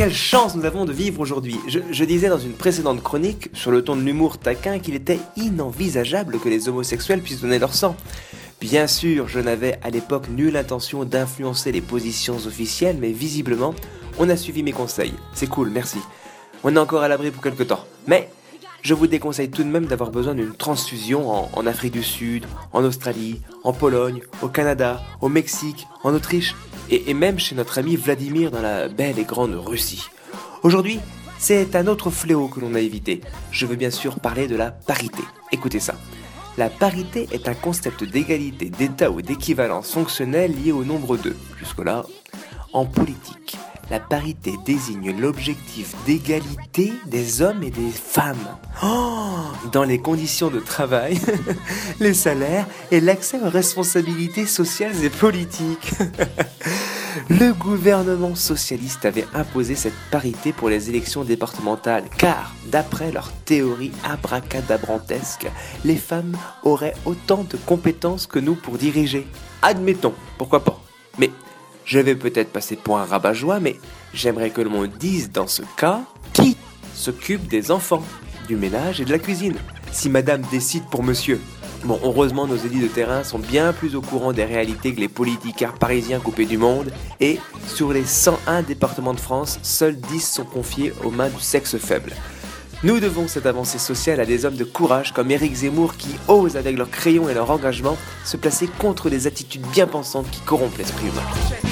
quelle chance nous avons de vivre aujourd'hui. Je, disais dans une précédente chronique, sur le ton de l'humour taquin, qu'il était inenvisageable que les homosexuels puissent donner leur sang. Bien sûr, je n'avais à l'époque nulle intention d'influencer les positions officielles, mais visiblement, on a suivi mes conseils. C'est cool, merci. On est encore à l'abri pour quelque temps. Mais je vous déconseille tout de même d'avoir besoin d'une transfusion en Afrique du Sud, en Australie, en Pologne, au Canada, au Mexique, en Autriche et, même chez notre ami Vladimir dans la belle et grande Russie. Aujourd'hui, c'est un autre fléau que l'on a évité. Je veux bien sûr parler de la parité. Écoutez ça. La parité est un concept d'égalité, d'état ou d'équivalence fonctionnelle lié au nombre 2. Jusque-là, en politique, la parité désigne l'objectif d'égalité des hommes et des femmes. Oh, dans les conditions de travail, les salaires et l'accès aux responsabilités sociales et politiques. Le gouvernement socialiste avait imposé cette parité pour les élections départementales, car, d'après leur théorie abracadabrantesque, les femmes auraient autant de compétences que nous pour diriger. Admettons, pourquoi pas. Mais je vais peut-être passer pour un rabat-joie, mais j'aimerais que monde dise dans ce cas qui s'occupe des enfants, du ménage et de la cuisine. Si madame décide pour monsieur. Bon, heureusement, nos élites de terrain sont bien plus au courant des réalités que les politicards parisiens coupés du monde. Et sur les 101 départements de France, seuls 10 sont confiés aux mains du sexe faible. Nous devons cette avancée sociale à des hommes de courage comme Éric Zemmour qui osent avec leur crayon et leur engagement se placer contre des attitudes bien pensantes qui corrompent l'esprit humain.